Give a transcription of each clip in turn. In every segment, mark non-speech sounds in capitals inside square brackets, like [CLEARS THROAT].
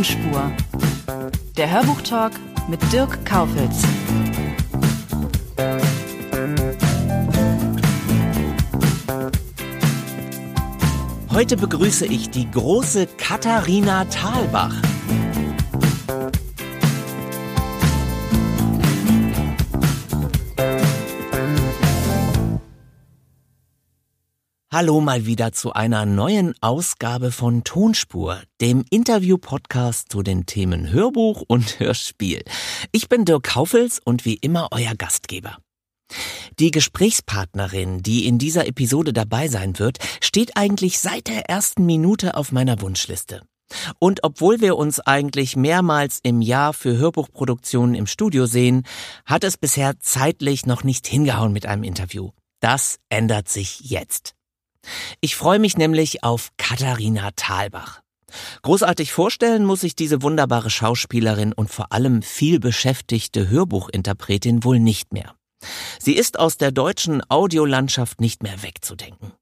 Tonspur. Der Hörbuchtalk mit Dirk Kaufitz. Heute begrüße ich die große Katharina Thalbach. Hallo mal wieder zu einer neuen Ausgabe von Tonspur, dem Interview-Podcast zu den Themen Hörbuch und [LAUGHS] Hörspiel. Ich bin Dirk Kaufels und wie immer euer Gastgeber. Die Gesprächspartnerin, die in dieser Episode dabei sein wird, steht eigentlich seit der ersten Minute auf meiner Wunschliste. Und obwohl wir uns eigentlich mehrmals im Jahr für Hörbuchproduktionen im Studio sehen, hat es bisher zeitlich noch nicht hingehauen mit einem Interview. Das ändert sich jetzt. Ich freue mich nämlich auf Katharina Thalbach. Großartig vorstellen muss ich diese wunderbare Schauspielerin und vor allem viel beschäftigte Hörbuchinterpretin wohl nicht mehr. Sie ist aus der deutschen Audiolandschaft nicht mehr wegzudenken.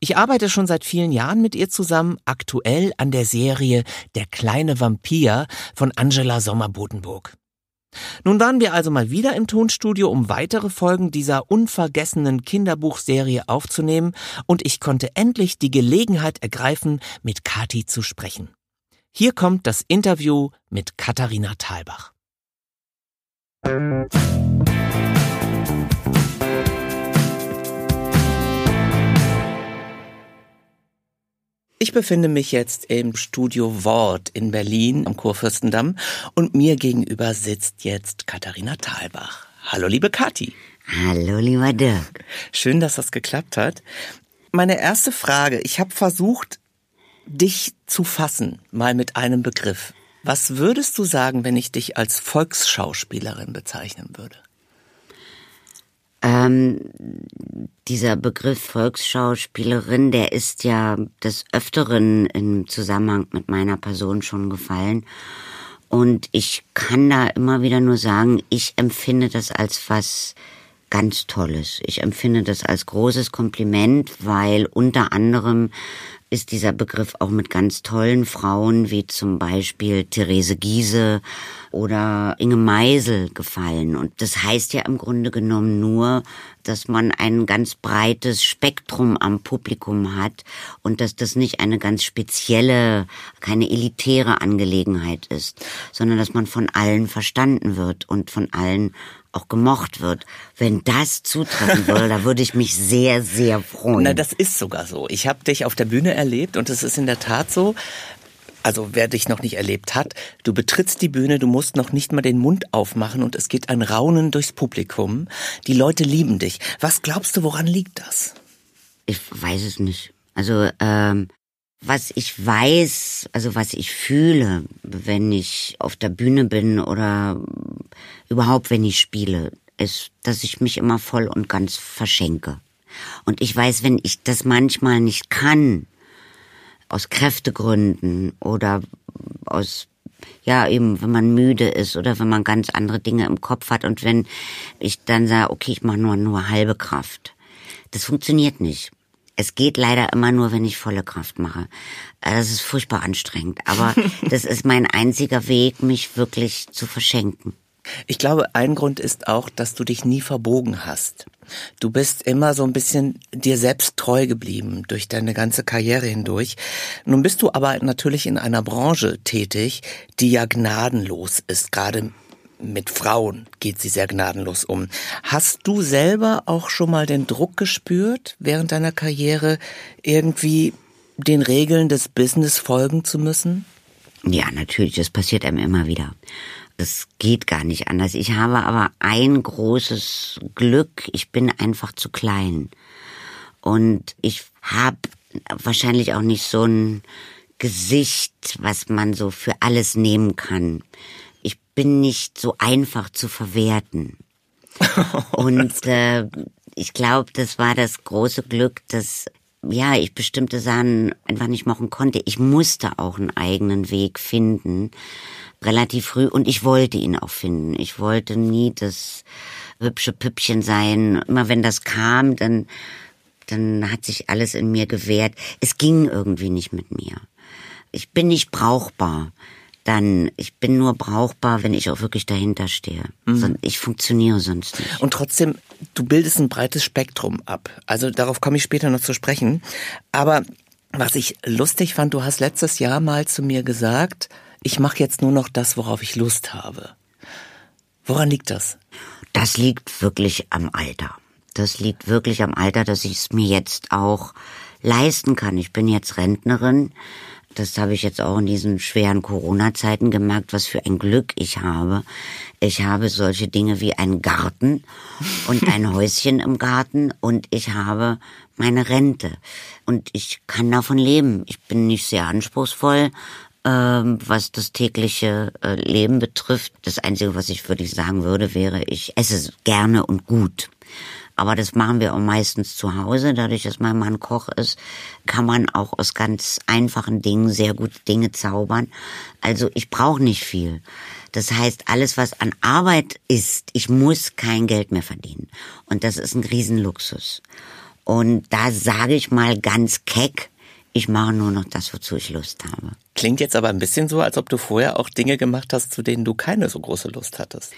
Ich arbeite schon seit vielen Jahren mit ihr zusammen, aktuell an der Serie Der kleine Vampir von Angela Sommer-Bodenburg. Nun waren wir also mal wieder im Tonstudio, um weitere Folgen dieser unvergessenen Kinderbuchserie aufzunehmen, und ich konnte endlich die Gelegenheit ergreifen, mit Kati zu sprechen. Hier kommt das Interview mit Katharina Thalbach. Ich befinde mich jetzt im Studio Wort in Berlin am Kurfürstendamm und mir gegenüber sitzt jetzt Katharina Thalbach. Hallo liebe Kathi. Hallo lieber Dirk. Schön, dass das geklappt hat. Meine erste Frage, ich habe versucht, dich zu fassen, mal mit einem Begriff. Was würdest du sagen, wenn ich dich als Volksschauspielerin bezeichnen würde? Ähm, dieser Begriff Volksschauspielerin, der ist ja des Öfteren im Zusammenhang mit meiner Person schon gefallen. Und ich kann da immer wieder nur sagen, ich empfinde das als was ganz Tolles. Ich empfinde das als großes Kompliment, weil unter anderem ist dieser Begriff auch mit ganz tollen Frauen wie zum Beispiel Therese Giese oder Inge Meisel gefallen. Und das heißt ja im Grunde genommen nur, dass man ein ganz breites Spektrum am Publikum hat und dass das nicht eine ganz spezielle, keine elitäre Angelegenheit ist, sondern dass man von allen verstanden wird und von allen auch gemocht wird. Wenn das zutreffen würde, da würde ich mich sehr, sehr freuen. Na, das ist sogar so. Ich habe dich auf der Bühne erlebt und es ist in der Tat so. Also wer dich noch nicht erlebt hat, du betrittst die Bühne, du musst noch nicht mal den Mund aufmachen und es geht ein Raunen durchs Publikum. Die Leute lieben dich. Was glaubst du, woran liegt das? Ich weiß es nicht. Also ähm, was ich weiß, also was ich fühle, wenn ich auf der Bühne bin oder überhaupt wenn ich spiele, ist, dass ich mich immer voll und ganz verschenke. Und ich weiß, wenn ich das manchmal nicht kann, aus Kräftegründen oder aus ja, eben, wenn man müde ist oder wenn man ganz andere Dinge im Kopf hat und wenn ich dann sage, okay, ich mache nur, nur halbe Kraft. Das funktioniert nicht. Es geht leider immer nur, wenn ich volle Kraft mache. Äh, das ist furchtbar anstrengend. Aber [LAUGHS] das ist mein einziger Weg, mich wirklich zu verschenken. Ich glaube, ein Grund ist auch, dass du dich nie verbogen hast. Du bist immer so ein bisschen dir selbst treu geblieben durch deine ganze Karriere hindurch. Nun bist du aber natürlich in einer Branche tätig, die ja gnadenlos ist. Gerade mit Frauen geht sie sehr gnadenlos um. Hast du selber auch schon mal den Druck gespürt, während deiner Karriere irgendwie den Regeln des Business folgen zu müssen? Ja, natürlich, das passiert einem immer wieder. Das geht gar nicht anders. Ich habe aber ein großes Glück. Ich bin einfach zu klein. Und ich habe wahrscheinlich auch nicht so ein Gesicht, was man so für alles nehmen kann. Ich bin nicht so einfach zu verwerten. [LAUGHS] Und äh, ich glaube, das war das große Glück, dass ja, ich bestimmte Sachen einfach nicht machen konnte. Ich musste auch einen eigenen Weg finden, relativ früh, und ich wollte ihn auch finden. Ich wollte nie das hübsche Püppchen sein. Immer wenn das kam, dann, dann hat sich alles in mir gewehrt. Es ging irgendwie nicht mit mir. Ich bin nicht brauchbar dann ich bin nur brauchbar, wenn ich auch wirklich dahinter stehe. Mhm. Ich funktioniere sonst nicht. Und trotzdem, du bildest ein breites Spektrum ab. Also darauf komme ich später noch zu sprechen. Aber was ich lustig fand, du hast letztes Jahr mal zu mir gesagt, ich mache jetzt nur noch das, worauf ich Lust habe. Woran liegt das? Das liegt wirklich am Alter. Das liegt wirklich am Alter, dass ich es mir jetzt auch leisten kann. Ich bin jetzt Rentnerin das habe ich jetzt auch in diesen schweren Corona-Zeiten gemerkt, was für ein Glück ich habe. Ich habe solche Dinge wie einen Garten und ein [LAUGHS] Häuschen im Garten und ich habe meine Rente und ich kann davon leben. Ich bin nicht sehr anspruchsvoll, was das tägliche äh, Leben betrifft. Das Einzige, was ich wirklich sagen würde, wäre, ich esse gerne und gut. Aber das machen wir auch meistens zu Hause. Dadurch, dass mein Mann Koch ist, kann man auch aus ganz einfachen Dingen sehr gute Dinge zaubern. Also ich brauche nicht viel. Das heißt, alles, was an Arbeit ist, ich muss kein Geld mehr verdienen. Und das ist ein Riesenluxus. Und da sage ich mal ganz keck, ich mache nur noch das, wozu ich Lust habe. Klingt jetzt aber ein bisschen so, als ob du vorher auch Dinge gemacht hast, zu denen du keine so große Lust hattest.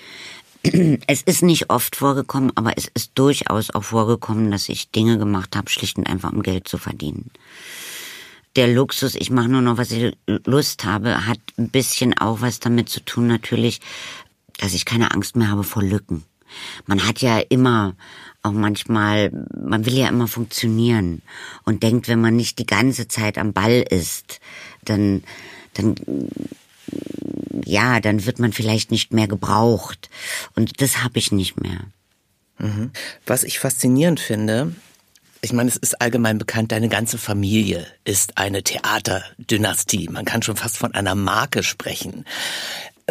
[CLEARS THROAT] Es ist nicht oft vorgekommen, aber es ist durchaus auch vorgekommen, dass ich Dinge gemacht habe, schlicht und einfach um Geld zu verdienen. Der Luxus, ich mache nur noch, was ich Lust habe, hat ein bisschen auch was damit zu tun, natürlich, dass ich keine Angst mehr habe vor Lücken. Man hat ja immer auch manchmal, man will ja immer funktionieren und denkt, wenn man nicht die ganze Zeit am Ball ist, dann, dann ja, dann wird man vielleicht nicht mehr gebraucht. Und das habe ich nicht mehr. Mhm. Was ich faszinierend finde, ich meine, es ist allgemein bekannt, deine ganze Familie ist eine Theaterdynastie. Man kann schon fast von einer Marke sprechen.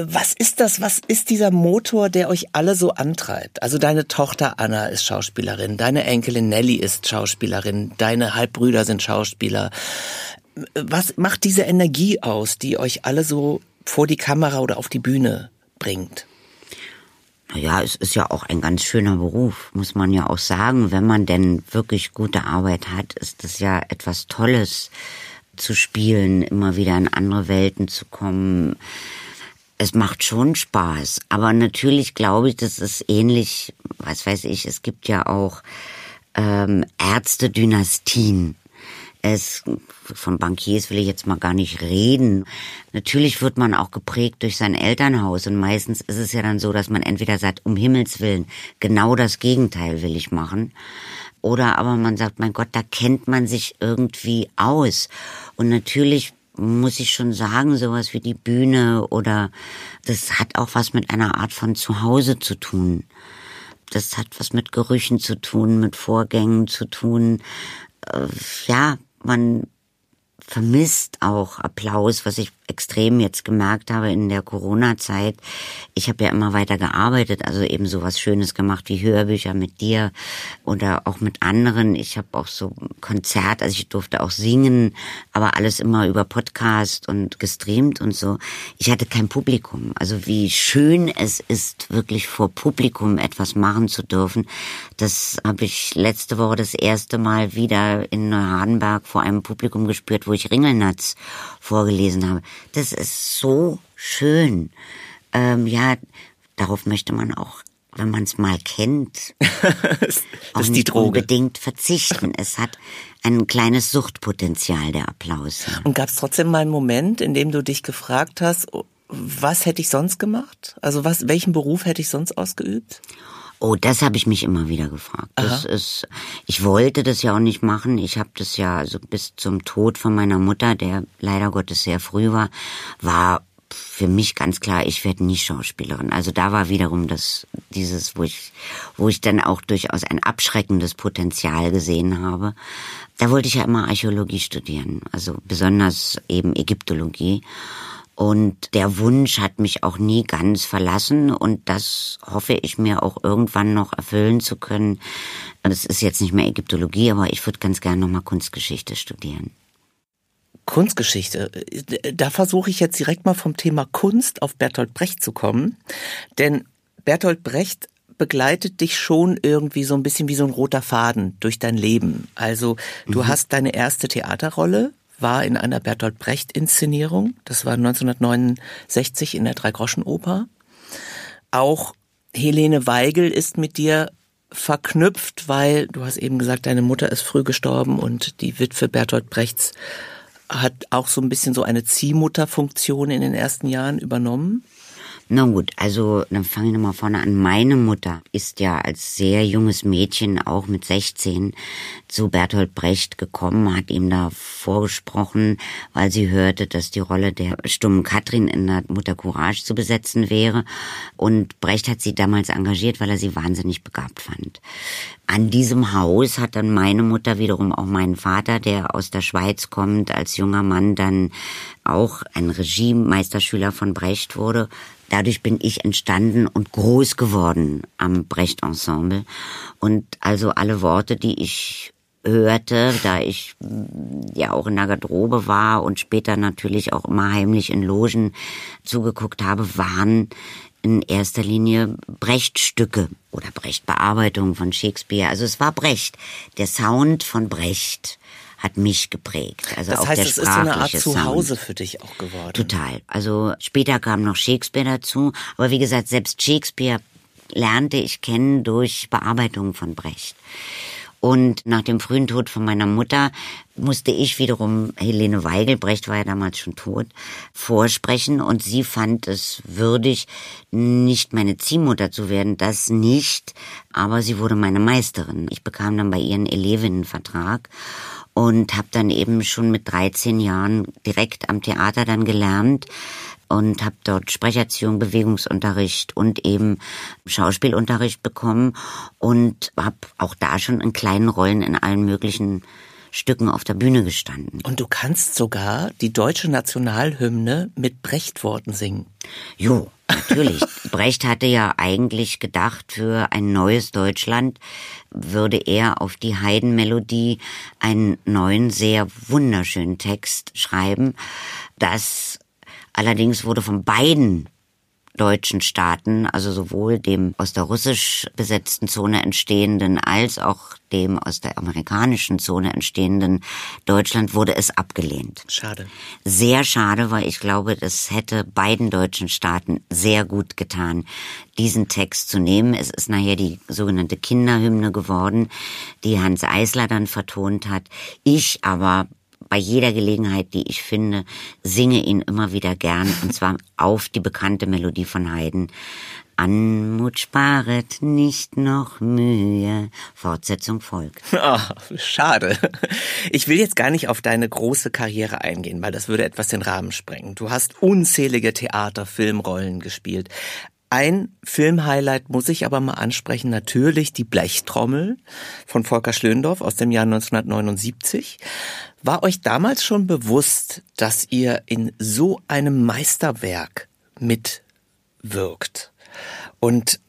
Was ist das? Was ist dieser Motor, der euch alle so antreibt? Also deine Tochter Anna ist Schauspielerin, deine Enkelin Nelly ist Schauspielerin, deine Halbbrüder sind Schauspieler. Was macht diese Energie aus, die euch alle so vor die Kamera oder auf die Bühne bringt? Naja, es ist ja auch ein ganz schöner Beruf, muss man ja auch sagen. Wenn man denn wirklich gute Arbeit hat, ist das ja etwas Tolles zu spielen, immer wieder in andere Welten zu kommen. Es macht schon Spaß. Aber natürlich glaube ich, das ist ähnlich, was weiß ich, es gibt ja auch ähm, Ärzte-Dynastien. Es, von Bankiers will ich jetzt mal gar nicht reden. Natürlich wird man auch geprägt durch sein Elternhaus und meistens ist es ja dann so, dass man entweder sagt, um Himmels Willen, genau das Gegenteil will ich machen. Oder aber man sagt, mein Gott, da kennt man sich irgendwie aus. Und natürlich muss ich schon sagen, sowas wie die Bühne oder das hat auch was mit einer Art von Zuhause zu tun. Das hat was mit Gerüchen zu tun, mit Vorgängen zu tun. Äh, ja, man vermisst auch Applaus, was ich extrem jetzt gemerkt habe in der Corona-Zeit. Ich habe ja immer weiter gearbeitet, also eben so was Schönes gemacht wie Hörbücher mit dir oder auch mit anderen. Ich habe auch so Konzert, also ich durfte auch singen, aber alles immer über Podcast und gestreamt und so. Ich hatte kein Publikum. Also wie schön es ist, wirklich vor Publikum etwas machen zu dürfen. Das habe ich letzte Woche das erste Mal wieder in Neuhardenberg vor einem Publikum gespürt, wo ich Ringelnatz vorgelesen habe. Das ist so schön. Ähm, ja, darauf möchte man auch, wenn man es mal kennt, [LAUGHS] auch nicht Droge. unbedingt verzichten. [LAUGHS] Es hat ein kleines Suchtpotenzial, der Applaus. Und gab es trotzdem mal einen Moment, in dem du dich gefragt hast, was hätte ich sonst gemacht? Also was, welchen Beruf hätte ich sonst ausgeübt? Oh, das habe ich mich immer wieder gefragt. Das Aha. ist, ich wollte das ja auch nicht machen. Ich habe das ja also bis zum Tod von meiner Mutter, der leider Gottes sehr früh war, war für mich ganz klar, ich werde nie Schauspielerin. Also da war wiederum das, dieses, wo ich, wo ich dann auch durchaus ein abschreckendes Potenzial gesehen habe. Da wollte ich ja immer Archäologie studieren, also besonders eben Ägyptologie. Und der Wunsch hat mich auch nie ganz verlassen und das hoffe ich mir auch irgendwann noch erfüllen zu können. Das ist jetzt nicht mehr Ägyptologie, aber ich würde ganz gerne nochmal Kunstgeschichte studieren. Kunstgeschichte. Da versuche ich jetzt direkt mal vom Thema Kunst auf Bertolt Brecht zu kommen. Denn Bertolt Brecht begleitet dich schon irgendwie so ein bisschen wie so ein roter Faden durch dein Leben. Also du mhm. hast deine erste Theaterrolle war in einer Bertolt Brecht-Inszenierung. Das war 1969 in der Dreigroschenoper. Auch Helene Weigel ist mit dir verknüpft, weil du hast eben gesagt, deine Mutter ist früh gestorben und die Witwe Bertolt Brechts hat auch so ein bisschen so eine Ziehmutterfunktion in den ersten Jahren übernommen. Na gut, also dann fange ich nochmal vorne an. Meine Mutter ist ja als sehr junges Mädchen, auch mit 16, zu Bertolt Brecht gekommen, hat ihm da vorgesprochen, weil sie hörte, dass die Rolle der stummen Katrin in der Mutter Courage zu besetzen wäre. Und Brecht hat sie damals engagiert, weil er sie wahnsinnig begabt fand. An diesem Haus hat dann meine Mutter wiederum auch meinen Vater, der aus der Schweiz kommt, als junger Mann dann auch ein Regiemeisterschüler von Brecht wurde, Dadurch bin ich entstanden und groß geworden am Brecht Ensemble. Und also alle Worte, die ich hörte, da ich mm, ja auch in der Garderobe war und später natürlich auch immer heimlich in Logen zugeguckt habe, waren in erster Linie Brecht-Stücke oder Brecht-Bearbeitungen von Shakespeare. Also es war Brecht, der Sound von Brecht hat mich geprägt. Also das auch heißt, der es ist so eine Art Sound. Zuhause für dich auch geworden. Total. Also später kam noch Shakespeare dazu, aber wie gesagt, selbst Shakespeare lernte ich kennen durch Bearbeitungen von Brecht. Und nach dem frühen Tod von meiner Mutter musste ich wiederum Helene Weigel, Brecht war ja damals schon tot, vorsprechen und sie fand es würdig, nicht meine Ziehmutter zu werden, das nicht, aber sie wurde meine Meisterin. Ich bekam dann bei ihren Elevinnenvertrag und habe dann eben schon mit 13 Jahren direkt am Theater dann gelernt und habe dort Sprecherziehung, Bewegungsunterricht und eben Schauspielunterricht bekommen und habe auch da schon in kleinen Rollen in allen möglichen Stücken auf der Bühne gestanden. Und du kannst sogar die deutsche Nationalhymne mit Brechtworten singen. Jo, natürlich. [LAUGHS] Brecht hatte ja eigentlich gedacht, für ein neues Deutschland würde er auf die Heidenmelodie einen neuen, sehr wunderschönen Text schreiben. Das allerdings wurde von beiden deutschen Staaten, also sowohl dem aus der russisch besetzten Zone entstehenden als auch dem aus der amerikanischen Zone entstehenden Deutschland, wurde es abgelehnt. Schade. Sehr schade, weil ich glaube, das hätte beiden deutschen Staaten sehr gut getan, diesen Text zu nehmen. Es ist nachher die sogenannte Kinderhymne geworden, die Hans Eisler dann vertont hat. Ich aber bei jeder Gelegenheit, die ich finde, singe ihn immer wieder gern und zwar auf die bekannte Melodie von Haydn. Anmut sparet nicht noch Mühe. Fortsetzung folgt. Oh, [LAUGHS] schade. Ich will jetzt gar nicht auf deine große Karriere eingehen, weil das würde etwas den Rahmen sprengen. Du hast unzählige Theater, Filmrollen gespielt. Ein Filmhighlight muss ich aber mal ansprechen, natürlich die Blechtrommel von Volker Schlöndorff aus dem Jahr 1979. War euch damals schon bewusst, dass ihr in so einem Meisterwerk mitwirkt? Und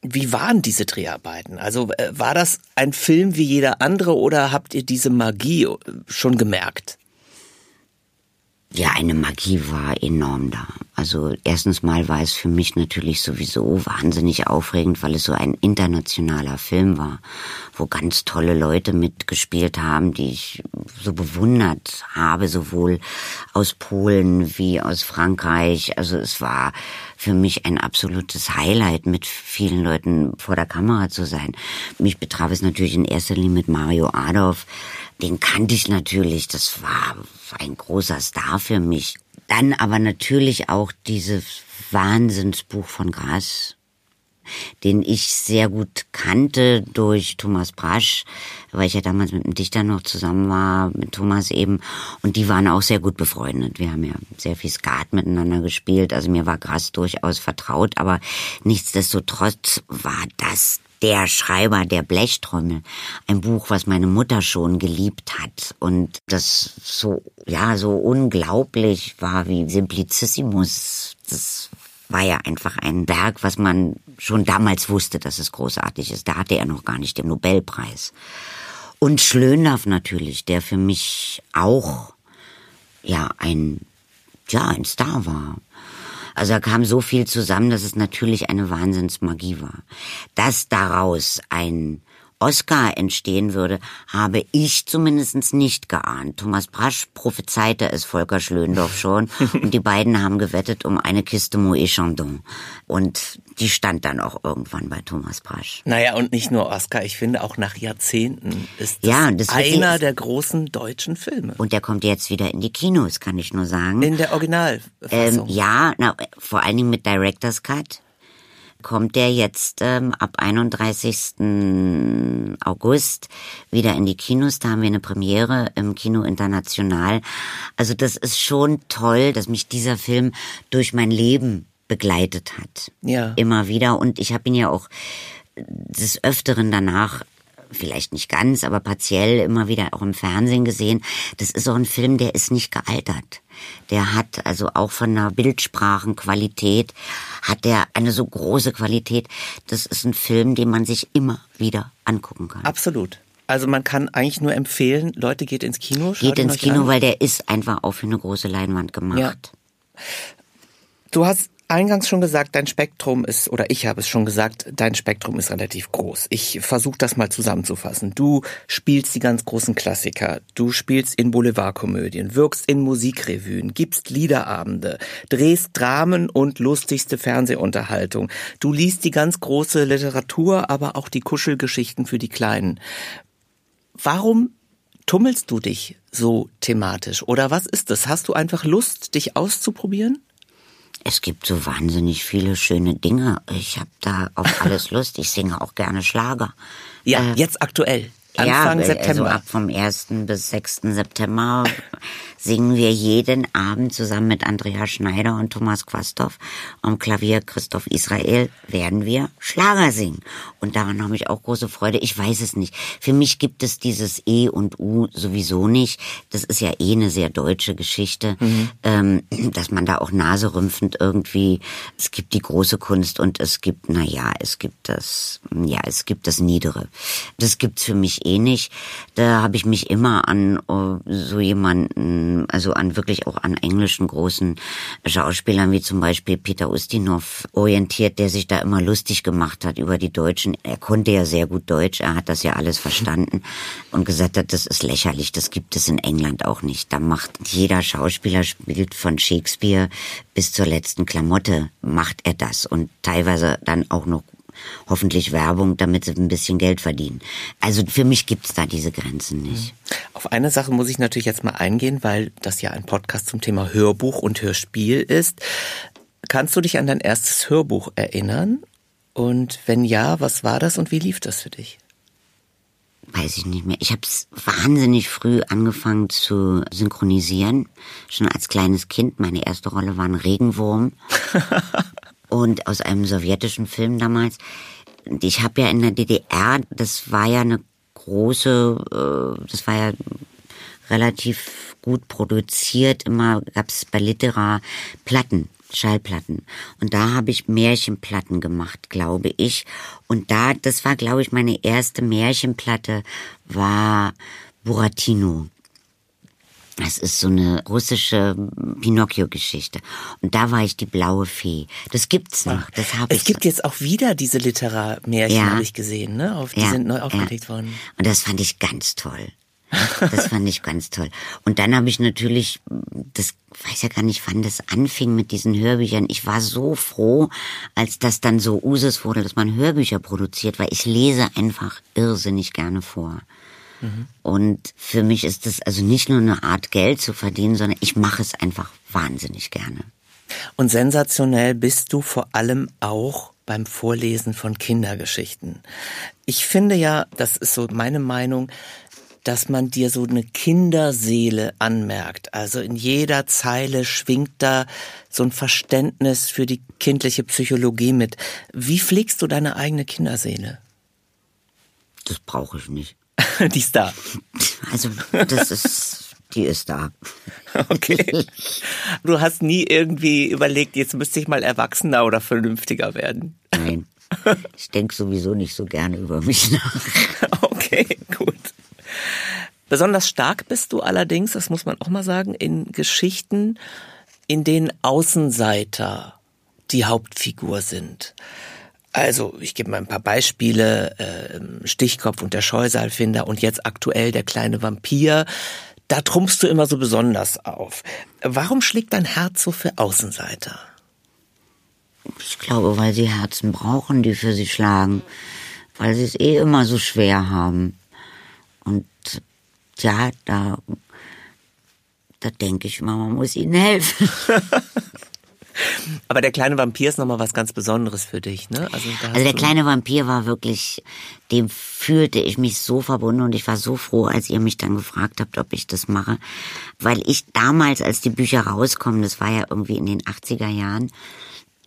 wie waren diese Dreharbeiten? Also äh, war das ein Film wie jeder andere oder habt ihr diese Magie schon gemerkt? Ja, eine Magie war enorm da. Also erstens mal war es für mich natürlich sowieso wahnsinnig aufregend, weil es so ein internationaler Film war, wo ganz tolle Leute mitgespielt haben, die ich so bewundert habe, sowohl aus Polen wie aus Frankreich. Also es war für mich ein absolutes Highlight, mit vielen Leuten vor der Kamera zu sein. Mich betraf es natürlich in erster Linie mit Mario Adolf den kannte ich natürlich, das war ein großer Star für mich. Dann aber natürlich auch dieses Wahnsinnsbuch von Gras, den ich sehr gut kannte durch Thomas Brasch, weil ich ja damals mit einem Dichter noch zusammen war, mit Thomas eben. Und die waren auch sehr gut befreundet. Wir haben ja sehr viel Skat miteinander gespielt. Also mir war Grass durchaus vertraut, aber nichtsdestotrotz war das der Schreiber der Blechtrommel. Ein Buch, was meine Mutter schon geliebt hat und das so, ja, so unglaublich war wie Simplicissimus. Das war ja einfach ein Werk, was man schon damals wusste, dass es großartig ist. Da hatte er noch gar nicht den Nobelpreis. Und Schlönlaff natürlich, der für mich auch, ja, ein, ja, ein Star war. Also da kam so viel zusammen, dass es natürlich eine Wahnsinnsmagie war. Dass daraus ein Oscar entstehen würde, habe ich zumindest nicht geahnt. Thomas Brasch prophezeite es Volker Schlöndorff schon [LAUGHS] und die beiden haben gewettet um eine Kiste Moët Chandon. Und die stand dann auch irgendwann bei Thomas Brasch. Naja, und nicht nur Oscar, ich finde auch nach Jahrzehnten ist das, ja, das einer der großen deutschen Filme. Und der kommt jetzt wieder in die Kinos, kann ich nur sagen. In der Originalfassung. Ähm, ja, na, vor allen Dingen mit Director's Cut kommt der jetzt ähm, ab 31. August wieder in die Kinos. Da haben wir eine Premiere im Kino International. Also das ist schon toll, dass mich dieser Film durch mein Leben begleitet hat. Ja. Immer wieder. Und ich habe ihn ja auch des Öfteren danach vielleicht nicht ganz, aber partiell immer wieder auch im Fernsehen gesehen. Das ist auch ein Film, der ist nicht gealtert. Der hat also auch von der Bildsprachenqualität hat der eine so große Qualität. Das ist ein Film, den man sich immer wieder angucken kann. Absolut. Also man kann eigentlich nur empfehlen, Leute geht ins Kino. Geht ins Kino, an. weil der ist einfach auch für eine große Leinwand gemacht. Ja. Du hast eingangs schon gesagt, dein Spektrum ist, oder ich habe es schon gesagt, dein Spektrum ist relativ groß. Ich versuche das mal zusammenzufassen. Du spielst die ganz großen Klassiker, du spielst in Boulevardkomödien, wirkst in Musikrevuen, gibst Liederabende, drehst Dramen und lustigste Fernsehunterhaltung. Du liest die ganz große Literatur, aber auch die Kuschelgeschichten für die Kleinen. Warum tummelst du dich so thematisch? Oder was ist das? Hast du einfach Lust, dich auszuprobieren? Es gibt so wahnsinnig viele schöne Dinge. Ich habe da auf [LAUGHS] alles Lust. Ich singe auch gerne Schlager. Ja, äh, jetzt aktuell. Anfang ja, September. Also ab vom 1. bis 6. September singen wir jeden Abend zusammen mit Andrea Schneider und Thomas Quastow am Klavier Christoph Israel werden wir Schlager singen. Und daran habe ich auch große Freude. Ich weiß es nicht. Für mich gibt es dieses E und U sowieso nicht. Das ist ja eh eine sehr deutsche Geschichte, mhm. ähm, dass man da auch naserümpfend irgendwie, es gibt die große Kunst und es gibt, na ja, es gibt das, ja, es gibt das Niedere. Das gibt's für mich eh nicht. Da habe ich mich immer an uh, so jemanden also an wirklich auch an englischen großen Schauspielern wie zum Beispiel Peter Ustinov orientiert, der sich da immer lustig gemacht hat über die Deutschen. Er konnte ja sehr gut Deutsch, er hat das ja alles verstanden und gesagt hat, das ist lächerlich, das gibt es in England auch nicht. Da macht jeder Schauspieler spielt von Shakespeare bis zur letzten Klamotte macht er das und teilweise dann auch noch hoffentlich Werbung, damit sie ein bisschen Geld verdienen. Also für mich gibt's da diese Grenzen nicht. Auf eine Sache muss ich natürlich jetzt mal eingehen, weil das ja ein Podcast zum Thema Hörbuch und Hörspiel ist. Kannst du dich an dein erstes Hörbuch erinnern? Und wenn ja, was war das und wie lief das für dich? Weiß ich nicht mehr. Ich habe es wahnsinnig früh angefangen zu synchronisieren. Schon als kleines Kind. Meine erste Rolle war ein Regenwurm. [LAUGHS] und aus einem sowjetischen Film damals. Ich habe ja in der DDR, das war ja eine große, äh, das war ja relativ gut produziert. Immer gab es bei Litera Platten, Schallplatten. Und da habe ich Märchenplatten gemacht, glaube ich. Und da, das war, glaube ich, meine erste Märchenplatte, war Buratino. Das ist so eine russische Pinocchio-Geschichte. Und da war ich die blaue Fee. Das gibt's noch. Das habe ich. Es gibt jetzt auch wieder diese Literarmärchen, ja. habe ich gesehen, ne? Auf, die ja. sind neu aufgelegt ja. worden. Und das fand ich ganz toll. [LAUGHS] Das fand ich ganz toll. Und dann habe ich natürlich, das weiß ja gar nicht, wann das anfing mit diesen Hörbüchern. Ich war so froh, als das dann so Usus wurde, dass man Hörbücher produziert, weil ich lese einfach irrsinnig gerne vor. Und für mich ist das also nicht nur eine Art Geld zu verdienen, sondern ich mache es einfach wahnsinnig gerne. Und sensationell bist du vor allem auch beim Vorlesen von Kindergeschichten. Ich finde ja, das ist so meine Meinung, dass man dir so eine Kinderseele anmerkt. Also in jeder Zeile schwingt da so ein Verständnis für die kindliche Psychologie mit. Wie pflegst du deine eigene Kinderseele? Das brauche ich nicht. [LAUGHS] die ist da. Also, das ist, die ist da. Okay. Du hast nie irgendwie überlegt, jetzt müsste ich mal erwachsener oder vernünftiger werden. Nein. Ich denke sowieso nicht so gerne über mich nach. [LAUGHS] Okay, gut. Besonders stark bist du allerdings, das muss man auch mal sagen, in Geschichten, in denen Außenseiter die Hauptfigur sind. Also, ich gebe mal ein paar Beispiele. Äh, Stichkopf und der Scheusaalfinder und jetzt aktuell der kleine Vampir. Da trumpfst du immer so besonders auf. Warum schlägt dein Herz so für Außenseiter? Ich glaube, weil sie Herzen brauchen, die für sie schlagen. Weil sie es eh immer so schwer haben. Und ja, da, da denke ich immer, man muss ihnen helfen. [LAUGHS] Aber der kleine Vampir ist nochmal was ganz Besonderes für dich, ne? Also, also der kleine Vampir war wirklich, dem fühlte ich mich so verbunden und ich war so froh, als ihr mich dann gefragt habt, ob ich das mache. Weil ich damals, als die Bücher rauskommen, das war ja irgendwie in den 80er Jahren,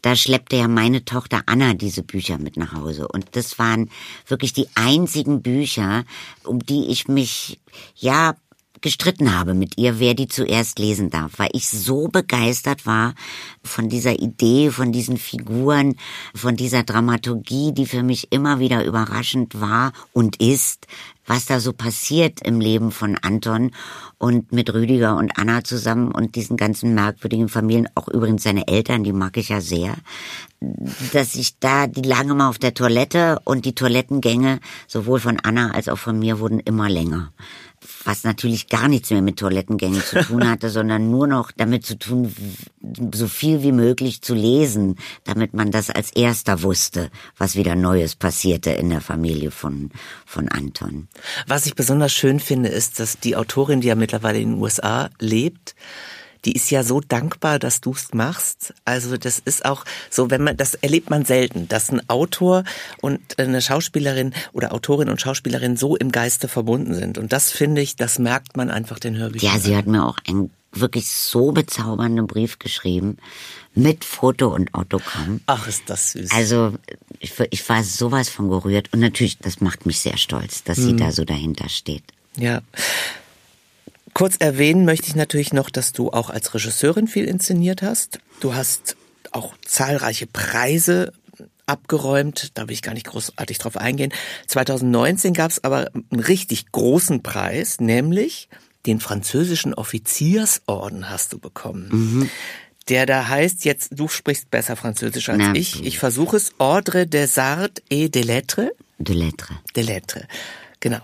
da schleppte ja meine Tochter Anna diese Bücher mit nach Hause. Und das waren wirklich die einzigen Bücher, um die ich mich, ja, gestritten habe mit ihr, wer die zuerst lesen darf, weil ich so begeistert war von dieser Idee, von diesen Figuren, von dieser Dramaturgie, die für mich immer wieder überraschend war und ist, was da so passiert im Leben von Anton und mit Rüdiger und Anna zusammen und diesen ganzen merkwürdigen Familien, auch übrigens seine Eltern, die mag ich ja sehr, dass ich da, die lagen immer auf der Toilette und die Toilettengänge sowohl von Anna als auch von mir wurden immer länger was natürlich gar nichts mehr mit Toilettengängen zu tun [LAUGHS] hatte, sondern nur noch damit zu tun, so viel wie möglich zu lesen, damit man das als erster wusste, was wieder Neues passierte in der Familie von, von Anton. Was ich besonders schön finde, ist, dass die Autorin, die ja mittlerweile in den USA lebt, die ist ja so dankbar, dass du es machst. Also das ist auch so, wenn man, das erlebt man selten, dass ein Autor und eine Schauspielerin oder Autorin und Schauspielerin so im Geiste verbunden sind. Und das finde ich, das merkt man einfach den Hörbüchern. Ja, sie hat mir auch einen wirklich so bezaubernden Brief geschrieben mit Foto und Autogramm. Ach, ist das süß. Also ich, ich war sowas von gerührt und natürlich, das macht mich sehr stolz, dass hm. sie da so dahinter steht. Ja. Kurz erwähnen möchte ich natürlich noch, dass du auch als Regisseurin viel inszeniert hast. Du hast auch zahlreiche Preise abgeräumt, da will ich gar nicht großartig drauf eingehen. 2019 gab es aber einen richtig großen Preis, nämlich den französischen Offiziersorden hast du bekommen. Mhm. Der da heißt jetzt, du sprichst besser Französisch als Na, ich. Ich versuche es. Ordre des Arts et des Lettres. De Lettres. De Lettres. Genau.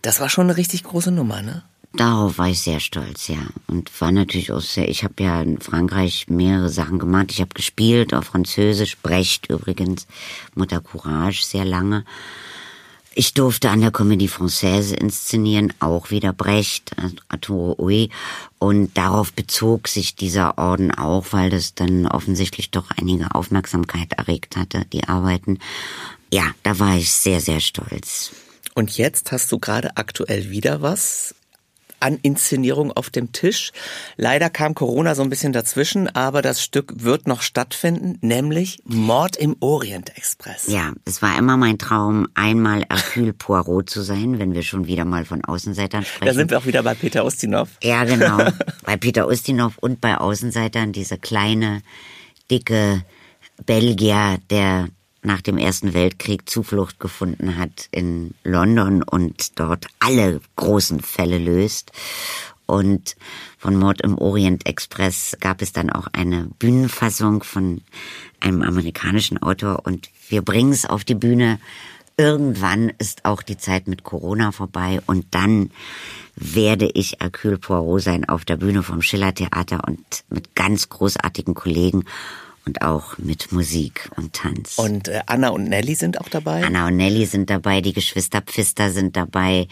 Das war schon eine richtig große Nummer, ne? Darauf war ich sehr stolz, ja. Und war natürlich auch sehr, ich habe ja in Frankreich mehrere Sachen gemacht. Ich habe gespielt auf Französisch, Brecht übrigens, Mutter Courage sehr lange. Ich durfte an der Comédie Française inszenieren, auch wieder Brecht, Arturo Ui. Und darauf bezog sich dieser Orden auch, weil das dann offensichtlich doch einige Aufmerksamkeit erregt hatte, die Arbeiten. Ja, da war ich sehr, sehr stolz. Und jetzt hast du gerade aktuell wieder was an Inszenierung auf dem Tisch. Leider kam Corona so ein bisschen dazwischen, aber das Stück wird noch stattfinden, nämlich Mord im Orient Express. Ja, es war immer mein Traum, einmal Hercule Poirot zu sein, wenn wir schon wieder mal von Außenseitern sprechen. Da sind wir auch wieder bei Peter Ustinov. Ja, genau. [LAUGHS] bei Peter Ustinov und bei Außenseitern, diese kleine, dicke Belgier, der nach dem Ersten Weltkrieg Zuflucht gefunden hat in London und dort alle großen Fälle löst. Und von Mord im Orient Express gab es dann auch eine Bühnenfassung von einem amerikanischen Autor und wir bringen es auf die Bühne. Irgendwann ist auch die Zeit mit Corona vorbei und dann werde ich Hercule Poirot sein auf der Bühne vom Schillertheater und mit ganz großartigen Kollegen und auch mit Musik und Tanz. Und äh, Anna und Nelly sind auch dabei? Anna und Nelly sind dabei, die Geschwister Pfister sind dabei,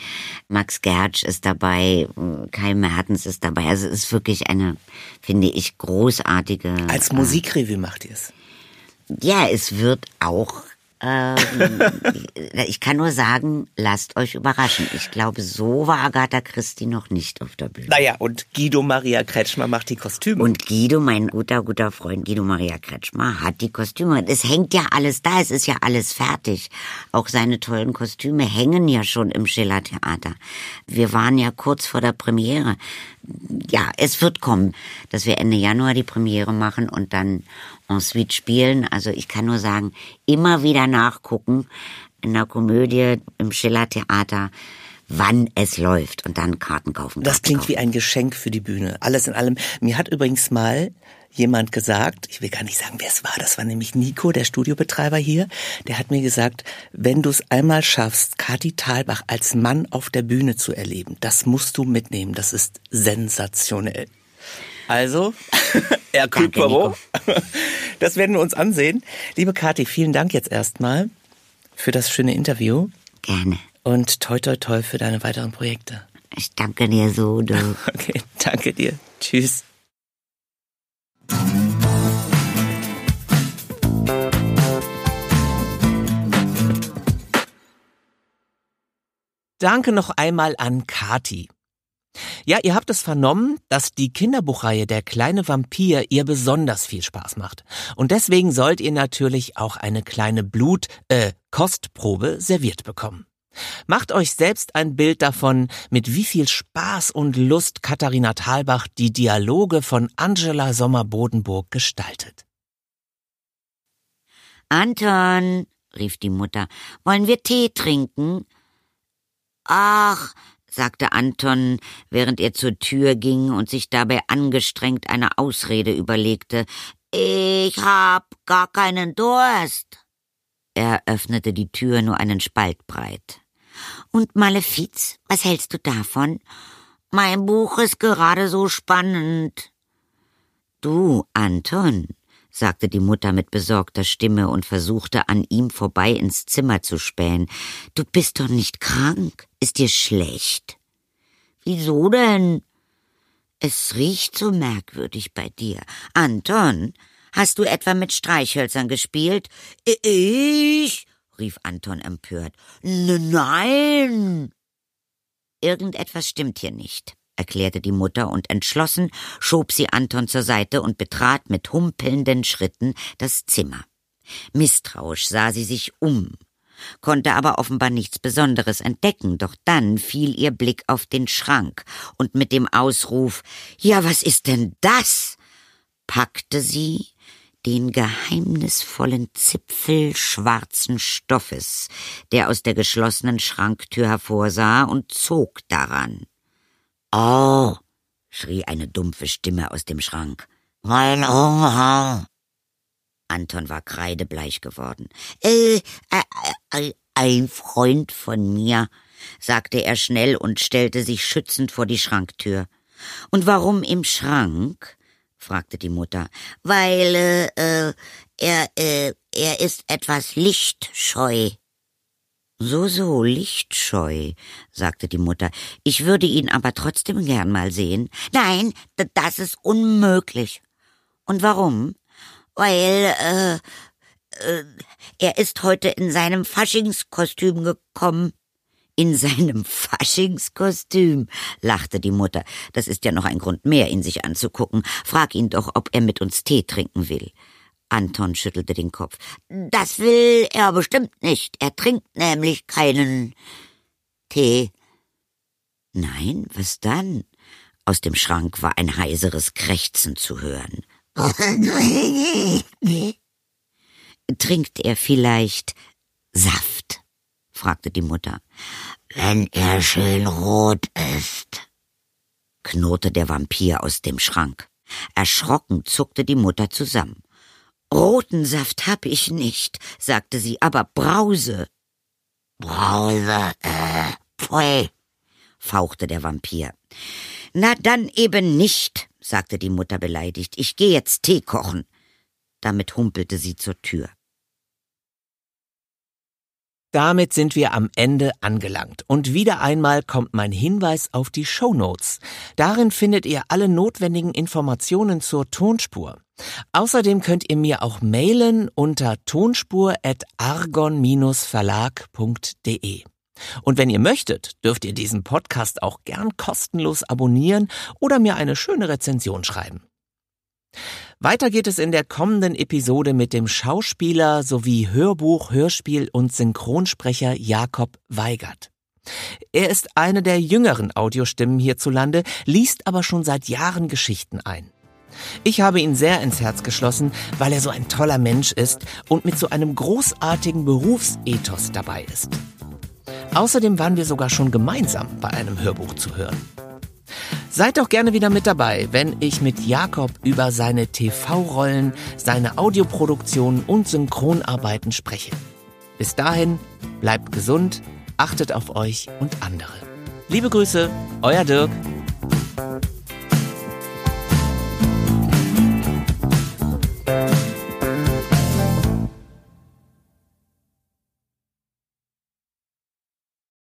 Max Gertsch ist dabei, Kai Mertens ist dabei. Also es ist wirklich eine, finde ich, großartige... Als Musikrevue macht ihr es? Ja, es wird auch ähm, ich kann nur sagen, lasst euch überraschen. Ich glaube, so war Agatha Christie noch nicht auf der Bühne. Naja, und Guido Maria Kretschmer macht die Kostüme. Und Guido, mein guter, guter Freund Guido Maria Kretschmer, hat die Kostüme. Es hängt ja alles da, es ist ja alles fertig. Auch seine tollen Kostüme hängen ja schon im Schiller Theater. Wir waren ja kurz vor der Premiere. Ja, es wird kommen, dass wir Ende Januar die Premiere machen und dann ensuite spielen. Also ich kann nur sagen, immer wieder nachgucken in der Komödie im Schiller Theater wann es läuft und dann Karten kaufen. Das klingt kaufen. wie ein Geschenk für die Bühne. Alles in allem. Mir hat übrigens mal jemand gesagt, ich will gar nicht sagen, wer es war, das war nämlich Nico, der Studiobetreiber hier, der hat mir gesagt, wenn du es einmal schaffst, Kati Thalbach als Mann auf der Bühne zu erleben, das musst du mitnehmen, das ist sensationell. Also, [LAUGHS] Hercule Poirot, [LAUGHS] das werden wir uns ansehen. Liebe Kathi, vielen Dank jetzt erstmal für das schöne Interview. Gerne. Und toi toi toi für deine weiteren Projekte. Ich danke dir so, du. [LAUGHS] Okay, danke dir. Tschüss. Danke noch einmal an Kati. Ja, ihr habt es vernommen, dass die Kinderbuchreihe Der kleine Vampir ihr besonders viel Spaß macht. Und deswegen sollt ihr natürlich auch eine kleine Blut, äh, Kostprobe serviert bekommen. Macht euch selbst ein Bild davon, mit wie viel Spaß und Lust Katharina Thalbach die Dialoge von Angela Sommer-Bodenburg gestaltet. Anton, rief die Mutter, wollen wir Tee trinken? Ach, sagte Anton, während er zur Tür ging und sich dabei angestrengt eine Ausrede überlegte. Ich hab gar keinen Durst. Er öffnete die Tür nur einen Spalt breit. Und Malefiz, was hältst du davon? Mein Buch ist gerade so spannend. Du, Anton, sagte die Mutter mit besorgter Stimme und versuchte an ihm vorbei ins Zimmer zu spähen. Du bist doch nicht krank. Ist dir schlecht? Wieso denn? Es riecht so merkwürdig bei dir. Anton, hast du etwa mit Streichhölzern gespielt? Ich? rief Anton empört. Nein. Irgendetwas stimmt hier nicht erklärte die Mutter, und entschlossen schob sie Anton zur Seite und betrat mit humpelnden Schritten das Zimmer. Misstrauisch sah sie sich um, konnte aber offenbar nichts Besonderes entdecken, doch dann fiel ihr Blick auf den Schrank, und mit dem Ausruf Ja, was ist denn das? packte sie den geheimnisvollen Zipfel schwarzen Stoffes, der aus der geschlossenen Schranktür hervorsah, und zog daran. Oh, schrie eine dumpfe Stimme aus dem Schrank. Mein Hunger. Anton war kreidebleich geworden. Äh, äh, äh, ein Freund von mir, sagte er schnell und stellte sich schützend vor die Schranktür. Und warum im Schrank? fragte die Mutter. Weil, äh, äh er, äh, er ist etwas lichtscheu. So, so, lichtscheu, sagte die Mutter. Ich würde ihn aber trotzdem gern mal sehen. Nein, das ist unmöglich. Und warum? Weil, äh, äh, er ist heute in seinem Faschingskostüm gekommen. In seinem Faschingskostüm, lachte die Mutter. Das ist ja noch ein Grund mehr, ihn sich anzugucken. Frag ihn doch, ob er mit uns Tee trinken will. Anton schüttelte den Kopf. Das will er bestimmt nicht. Er trinkt nämlich keinen Tee. Nein, was dann? Aus dem Schrank war ein heiseres Krächzen zu hören. [LAUGHS] Trinkt er vielleicht Saft? fragte die Mutter. Wenn er schön rot ist, knurrte der Vampir aus dem Schrank. Erschrocken zuckte die Mutter zusammen. Roten Saft hab ich nicht, sagte sie, aber Brause. Brause, äh, pfui, fauchte der Vampir. Na dann eben nicht, sagte die Mutter beleidigt. Ich geh jetzt Tee kochen. Damit humpelte sie zur Tür. Damit sind wir am Ende angelangt und wieder einmal kommt mein Hinweis auf die Show Notes. Darin findet ihr alle notwendigen Informationen zur Tonspur. Außerdem könnt ihr mir auch mailen unter tonspur@argon-verlag.de. Und wenn ihr möchtet, dürft ihr diesen Podcast auch gern kostenlos abonnieren oder mir eine schöne Rezension schreiben. Weiter geht es in der kommenden Episode mit dem Schauspieler sowie Hörbuch, Hörspiel und Synchronsprecher Jakob Weigert. Er ist eine der jüngeren Audiostimmen hierzulande, liest aber schon seit Jahren Geschichten ein. Ich habe ihn sehr ins Herz geschlossen, weil er so ein toller Mensch ist und mit so einem großartigen Berufsethos dabei ist. Außerdem waren wir sogar schon gemeinsam bei einem Hörbuch zu hören. Seid doch gerne wieder mit dabei, wenn ich mit Jakob über seine TV-Rollen, seine Audioproduktionen und Synchronarbeiten spreche. Bis dahin, bleibt gesund, achtet auf euch und andere. Liebe Grüße, euer Dirk.